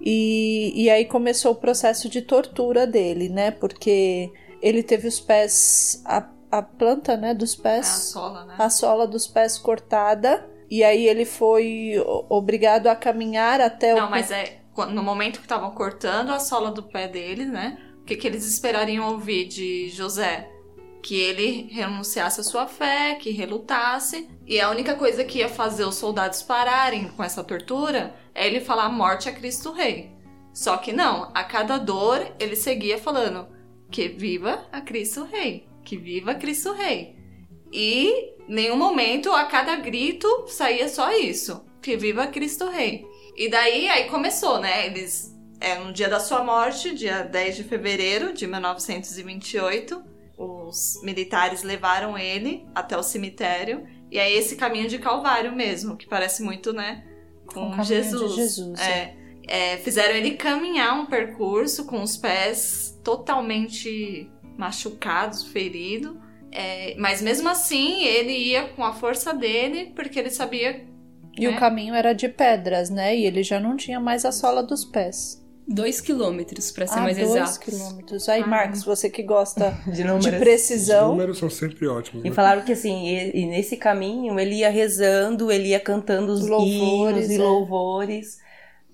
E, e aí começou o processo de tortura dele, né? Porque ele teve os pés, a, a planta, né, dos pés, a sola, né? a sola dos pés cortada. E aí ele foi obrigado a caminhar até Não, o. mas é no momento que estavam cortando a sola do pé dele, né? Que, que eles esperariam ouvir de José? Que ele renunciasse à sua fé, que relutasse. E a única coisa que ia fazer os soldados pararem com essa tortura é ele falar morte a Cristo Rei. Só que não, a cada dor ele seguia falando que viva a Cristo Rei, que viva Cristo Rei. E nenhum momento, a cada grito, saía só isso. Que viva Cristo Rei. E daí, aí começou, né? Eles. É, no dia da sua morte, dia 10 de fevereiro de 1928, os militares levaram ele até o cemitério. E aí, esse caminho de Calvário mesmo, que parece muito, né? Com Jesus. Jesus, é. É, fizeram ele caminhar um percurso com os pés totalmente machucados, feridos. É, mas mesmo assim, ele ia com a força dele, porque ele sabia. E o né? caminho era de pedras, né? E ele já não tinha mais a sola dos pés. Dois quilômetros, pra ser ah, mais dois exato. quilômetros. Aí, Ah. Marcos, você que gosta De de números. Os precisão. números são sempre ótimos. E Né? falaram que assim, e, e nesse caminho ele ia rezando, ele ia cantando os Louvores, hinos e é. louvores,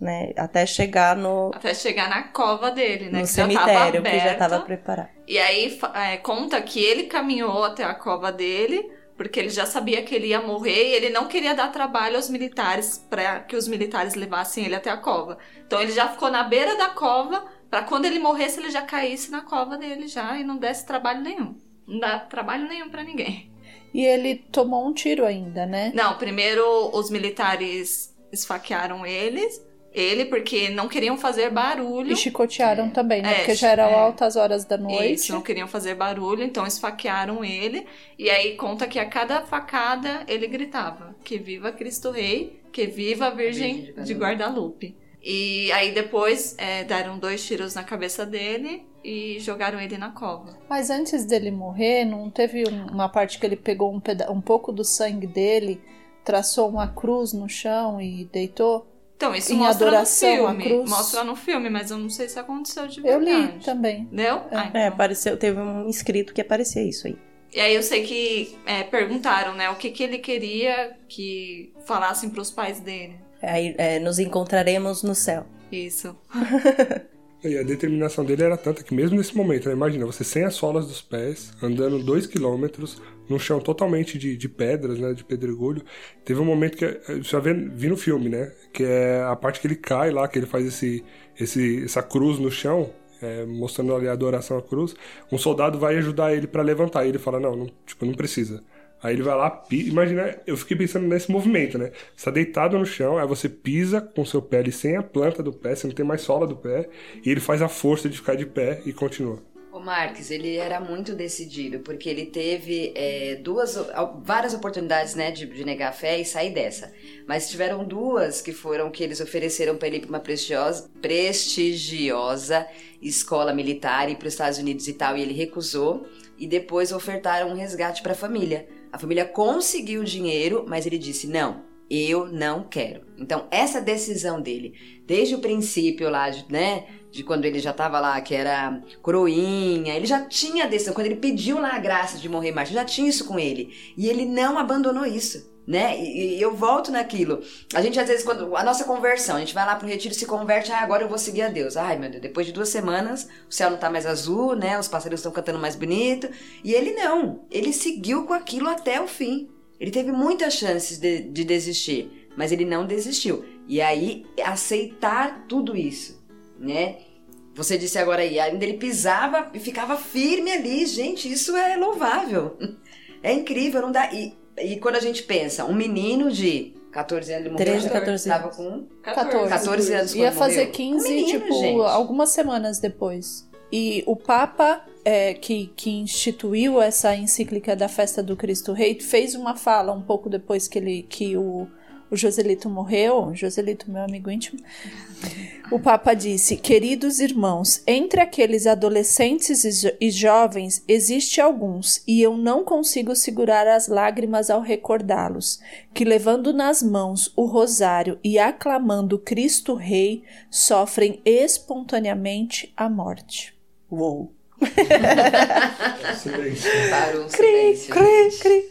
né? Até chegar no, Até chegar na cova dele, né? no que já tava cemitério, que já estava preparado. E aí é, conta que ele caminhou até a cova dele, porque ele já sabia que ele ia morrer e ele não queria dar trabalho aos militares para que os militares levassem ele até a cova. Então ele já ficou na beira da cova para quando ele morresse ele já caísse na cova dele já e não desse trabalho nenhum. Não dá trabalho nenhum para ninguém. E ele tomou um tiro ainda, né? Não, primeiro os militares esfaquearam eles, ele porque não queriam fazer barulho. E chicotearam também, né? É, Porque já eram é. altas horas da noite. Isso, não queriam fazer barulho, então esfaquearam ele. E aí conta que a cada facada ele gritava: Que viva Cristo Rei, que viva a Virgem Virgem de de Guadalupe. E aí depois é, deram dois tiros na cabeça dele e jogaram ele na cova. Mas antes dele morrer, não teve um- uma parte que ele pegou um, um pouco do sangue dele, traçou uma cruz no chão e deitou? Então, isso Em mostra adoração no filme. Mostra no filme, mas eu não sei se aconteceu de Eu verdade. li também. Deu? Ah, É, então. apareceu, teve um inscrito que aparecia isso aí. E aí eu sei que é, perguntaram, né, o que, que ele queria que falassem pros pais dele. Aí é, nos encontraremos no céu. Isso. E a determinação dele era tanta que mesmo nesse momento, né, imagina, você sem as solas dos pés, andando dois quilômetros, num chão totalmente de, de pedras, né, de pedregulho, teve um momento que, eh, você já vê, vi no filme, né, que é a parte que ele cai lá, que ele faz esse, esse, essa cruz no chão, é, mostrando ali a adoração à cruz, um soldado vai ajudar ele pra levantar, e ele fala, não, não, tipo, não precisa. Aí ele vai lá, pi- imagina, eu fiquei pensando nesse movimento, né? Você tá deitado no chão, aí você pisa com seu pé ali sem a planta do pé, você não tem mais sola do pé, e ele faz a força de ficar de pé e continua. O Marques, ele era muito decidido, porque ele teve é, duas, várias oportunidades, né, de, de negar a fé e sair dessa. Mas tiveram duas que foram que eles ofereceram para ele para uma prestigiosa, prestigiosa escola militar e para os Estados Unidos e tal, e ele recusou. E depois ofertaram um resgate para a família. A família conseguiu o dinheiro, mas ele disse não. Eu não quero. Então, essa decisão dele, desde o princípio lá, de, né? De quando ele já tava lá, que era coroinha, ele já tinha a decisão. Quando ele pediu lá a graça de morrer mártir, já tinha isso com ele. E ele não abandonou isso, né? E, e eu volto naquilo. A gente, às vezes, quando. A nossa conversão, a gente vai lá pro retiro, se converte, ah, agora eu vou seguir a Deus. Ai, meu Deus, depois de duas semanas, o céu não tá mais azul, né? Os passarinhos estão cantando mais bonito. E ele não. Ele seguiu com aquilo até o fim. Ele teve muitas chances de, de desistir, mas ele não desistiu. E aí, aceitar tudo isso, né? Você disse agora aí, ainda ele pisava e ficava firme ali. Gente, isso é louvável. É incrível, não dá. E, e quando a gente pensa, um menino de 14 anos, ele morreu, 13, 14 tava com 14. 14 anos Ia fazer morreu. 15, Um menino, tipo, gente. algumas semanas depois. E o Papa, é, que, que instituiu essa encíclica da festa do Cristo Rei, fez uma fala um pouco depois que, ele, que o, o Joselito morreu, Joselito, meu amigo íntimo, o Papa disse: Queridos irmãos, entre aqueles adolescentes e jo- e jovens existe alguns, e eu não consigo segurar as lágrimas ao recordá-los, que levando nas mãos o rosário e aclamando Cristo Rei, sofrem espontaneamente a morte. Uou! Silêncio. Para um Cri, silêncio. cri, cri.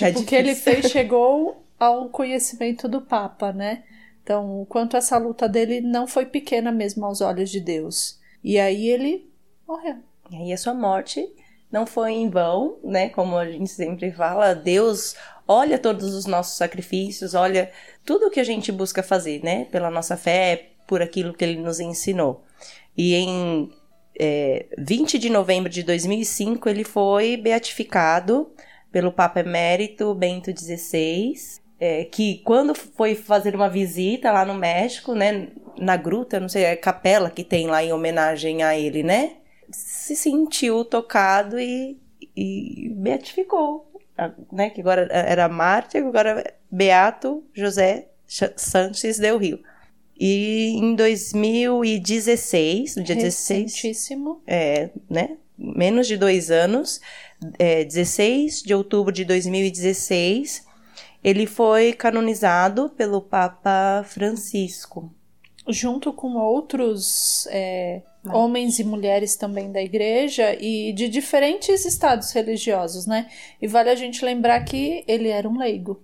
É Tipo, o que ele fez chegou ao conhecimento do Papa, né? Então, o quanto essa luta dele não foi pequena mesmo aos olhos de Deus. E aí ele morreu. E aí a sua morte não foi em vão, né? Como a gente sempre fala, Deus olha todos os nossos sacrifícios, olha tudo que a gente busca fazer, né? Pela nossa fé, por aquilo que ele nos ensinou. E em é, 20 de novembro de 2005, ele foi beatificado pelo Papa Emérito Bento XVI, é, que quando foi fazer uma visita lá no México, né, na gruta, não sei, é capela que tem lá em homenagem a ele, né, se sentiu tocado e, e beatificou, né, que agora era mártir, agora é Beato José Ch- Sanches del Rio. E em 2016, no dia 16, Recentíssimo. é, né? Menos de dois anos, é, 16 de outubro de 2016, ele foi canonizado pelo Papa Francisco. Junto com outros é, homens e mulheres também da igreja e de diferentes estados religiosos, né? E vale a gente lembrar que ele era um leigo,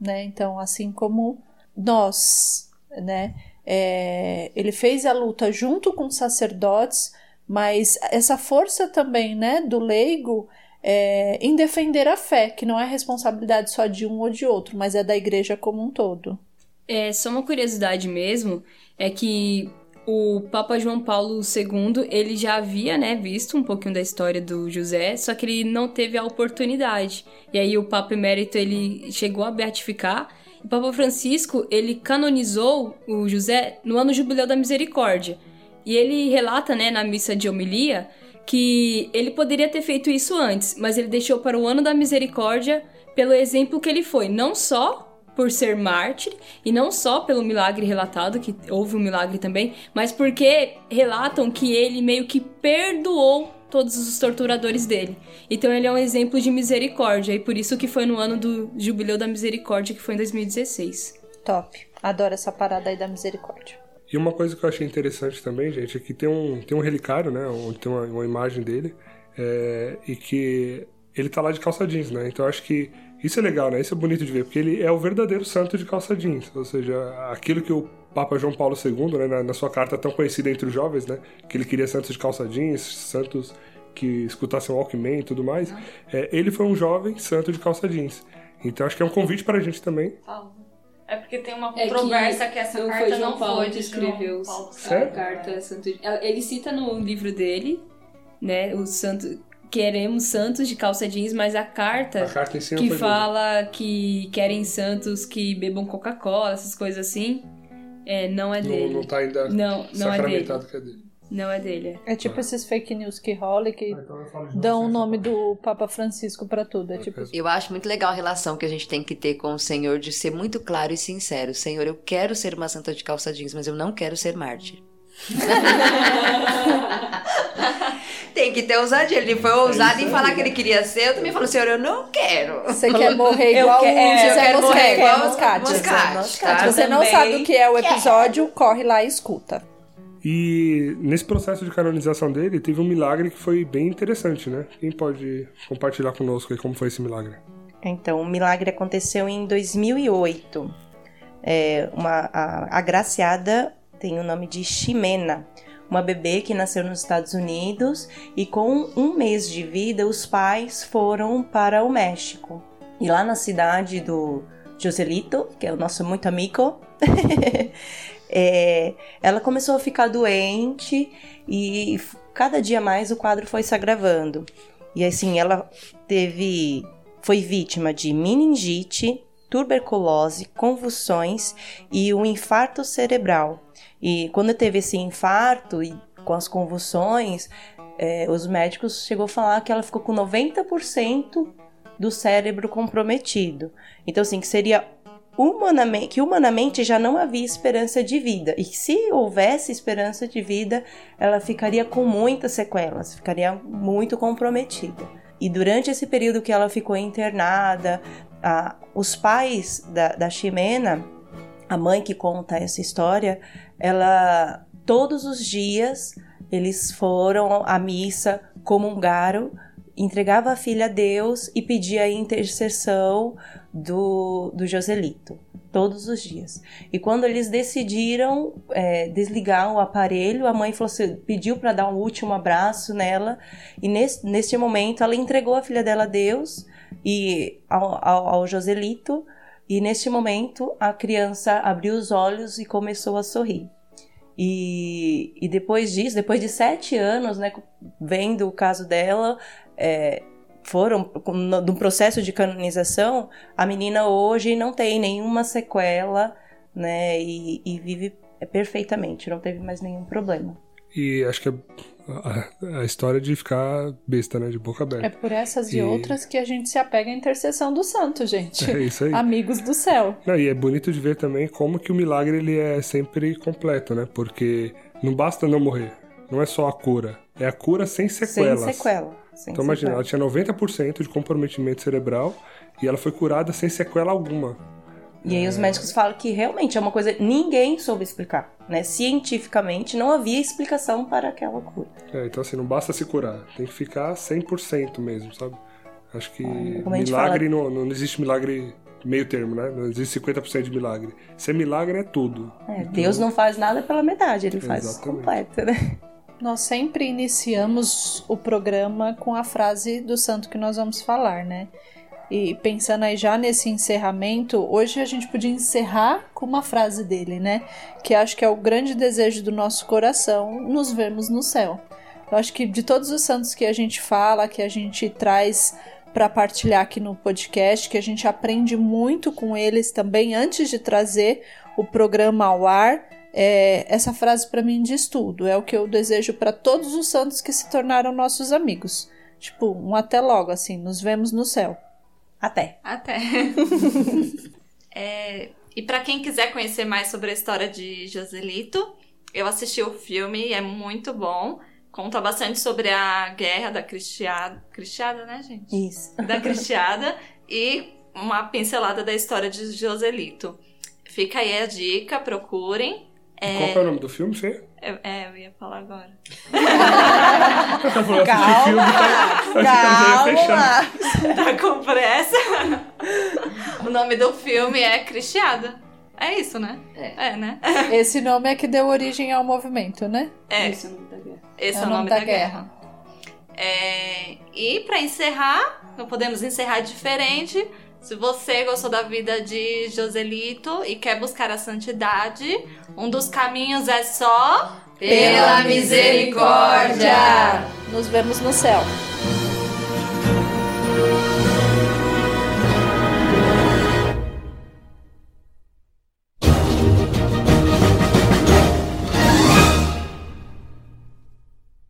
né? Então, assim como nós, né? É, ele fez a luta junto com sacerdotes, mas essa força também, né, do leigo é, em defender a fé, que não é responsabilidade só de um ou de outro, mas é da igreja como um todo. É, só uma curiosidade mesmo, é que o Papa João Paulo II, ele já havia, né, visto um pouquinho da história do José, só que ele não teve a oportunidade. E aí o Papa Emérito, ele chegou a beatificar. O Papa Francisco, ele canonizou o José no ano jubileu da misericórdia. E ele relata, né, na missa de homilia, que ele poderia ter feito isso antes, mas ele deixou para o ano da misericórdia pelo exemplo que ele foi, não só por ser mártir e não só pelo milagre relatado, que houve um milagre também, mas porque relatam que ele meio que perdoou todos os torturadores dele. Então ele é um exemplo de misericórdia e por isso que foi no ano do Jubileu da Misericórdia, que foi em 2016. Top. Adoro essa parada aí da misericórdia. E uma coisa que eu achei interessante também, gente, é que tem um, tem um relicário, né? Onde tem uma, uma imagem dele. é, e que ele tá lá de calça jeans, né? Então eu acho que isso é legal, né? Isso é bonito de ver, porque ele é o verdadeiro santo de calça jeans. Ou seja, aquilo que o Papa João Paulo II, né, na, na sua carta tão conhecida entre os jovens, né? Que ele queria santos de calça jeans, santos que escutassem Walkman e tudo mais. É, ele foi um jovem santo de calça jeans. Então acho que é um convite pra gente também. É porque tem uma É controvérsia que, essa não carta foi João não Paulo foi que de escreveu João Paulo. a carta Santo. Ele cita no livro dele, né, o santo queremos santos de calça jeans, mas a carta A carta si não que foi dele. fala que querem santos que bebam Coca-Cola, essas coisas assim, é, não é Não, dele. não tá ainda Não, não é dele. sacramentado que é dele. Não é dele. É tipo esses fake news que rolam e que Então eu falo de dão o nome do Papa Francisco pra tudo. É tipo, Eu acho muito legal a relação que a gente tem que ter com o Senhor de ser muito claro e sincero. Senhor, eu quero ser uma santa de calça jeans, mas eu não quero ser mártir. tem que ter ousadia. Ele foi ousado em falar que ele queria ser. Eu também falo, Senhor, eu não quero. você quer morrer Eu igual que- o é, eu José quero morrer Moscati. igual Moscati. Moscati, tá? Se você não Também sabe o que é o episódio, corre lá e escuta. E nesse processo de canonização dele, teve um milagre que foi bem interessante, né? Quem pode compartilhar conosco aí como foi esse milagre? Então, o milagre aconteceu em 2008. É, uma a agraciada tem o nome de Ximena, uma bebê que nasceu nos Estados Unidos e com um mês de vida os pais foram para o México. E lá na cidade do Joselito, que é o nosso muito amigo, é, ela começou a ficar doente e cada dia mais o quadro foi se agravando. E assim, ela teve foi vítima de meningite, tuberculose, convulsões e um infarto cerebral. E quando teve esse infarto e com as convulsões, eh, os médicos chegou a falar que ela ficou com 90% do cérebro comprometido. Então, assim, que seria humanamente, que humanamente já não havia esperança de vida. E se houvesse esperança de vida, ela ficaria com muitas sequelas, ficaria muito comprometida. E durante esse período que ela ficou internada, a, os pais da, da Ximena, a mãe que conta essa história, ela todos os dias eles foram à missa, comungaram, entregava a filha a Deus e pedia intercessão do, do Joselito todos os dias. E quando eles decidiram é, desligar o aparelho, a mãe assim, pediu para dar um último abraço nela. E nesse, nesse momento ela entregou a filha dela a Deus e ao, ao, ao Joselito. E neste momento a criança abriu os olhos e começou a sorrir. E, e depois disso, depois de sete anos, né, vendo o caso dela, é, foram no, no processo de canonização, a menina hoje não tem nenhuma sequela, né? E, e vive perfeitamente, não teve mais nenhum problema. E acho que a, a, história de ficar besta, né? De boca aberta. É por essas e, e outras que a gente se apega à intercessão do santo, gente. É isso aí. Amigos do céu. Não, e é bonito de ver também como que o milagre ele é sempre completo, né? Porque não basta não morrer. Não é só a cura. É a cura sem sequelas. Sem sequela. Sem então imagina, ela tinha 90% de comprometimento cerebral e ela foi curada sem sequela alguma. E aí os médicos falam que realmente é uma coisa ninguém soube explicar, né? Cientificamente não havia explicação para aquela cura. É, então assim, não basta se curar, tem que ficar 100% mesmo, sabe? Acho que milagre, fala... não, não existe milagre meio termo, né? Não existe 50% de milagre. Ser milagre é tudo. É, então... Deus não faz nada pela metade, ele faz Exatamente. completo, né? Nós sempre iniciamos o programa com a frase do santo que nós vamos falar, né? E pensando aí já nesse encerramento, hoje a gente podia encerrar com uma frase dele, né? Que acho que é o grande desejo do nosso coração, nos vermos no céu. Eu acho que de todos os santos que a gente fala, que a gente traz para partilhar aqui no podcast, que a gente aprende muito com eles também antes de trazer o programa ao ar, é, essa frase para mim diz tudo. É o que eu desejo para todos os santos que se tornaram nossos amigos. Tipo, um até logo, assim, nos vemos no céu. Até. Até. é, e para quem quiser conhecer mais sobre a história de Joselito, eu assisti o filme, é muito bom. Conta bastante sobre a guerra da Cristiada. Cristiada, né, gente? Isso. Da Cristiada. e uma pincelada da história de Joselito. Fica aí a dica, procurem. É... Qual é o nome do filme, Fê? É, é, eu ia falar agora. calma, calma. Tá com pressa? o nome do filme é Cristiada. É isso, né? É. é. né? Esse nome é que deu origem ao movimento, né? É. Esse é o nome da guerra. Esse é, é o nome, da, da, guerra. guerra. É... E para encerrar, não podemos encerrar diferente. Se você gostou da vida de Joselito e quer buscar a santidade, um dos caminhos é só pela misericórdia. Nos vemos no céu.